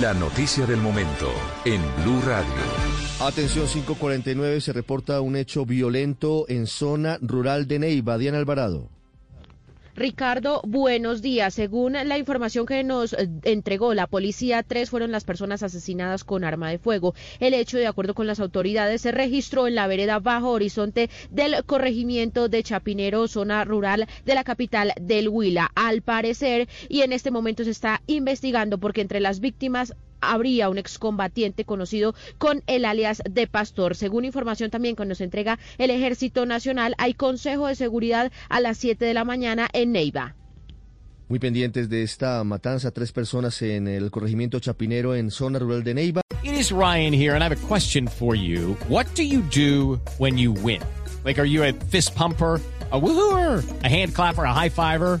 La noticia del momento en Blue Radio. Atención 549, se reporta un hecho violento en zona rural de Neiva. Diana Alvarado. Ricardo, buenos días. Según la información que nos eh, entregó la policía, tres fueron las personas asesinadas con arma de fuego. El hecho, de acuerdo con las autoridades, se registró en la vereda Bajo Horizonte del corregimiento de Chapinero, zona rural de la capital del Huila. Al parecer, y en este momento se está investigando porque entre las víctimas habría un excombatiente conocido con el alias de Pastor. Según información también que nos entrega el Ejército Nacional, hay consejo de seguridad a las 7 de la mañana en Neiva. Muy pendientes de esta matanza, tres personas en el corregimiento Chapinero en zona rural de Neiva. It is Ryan here and I have a question for you. What do you do when you win? Like, are you a fist pumper? a woohooer, a hand clapper, a high fiver.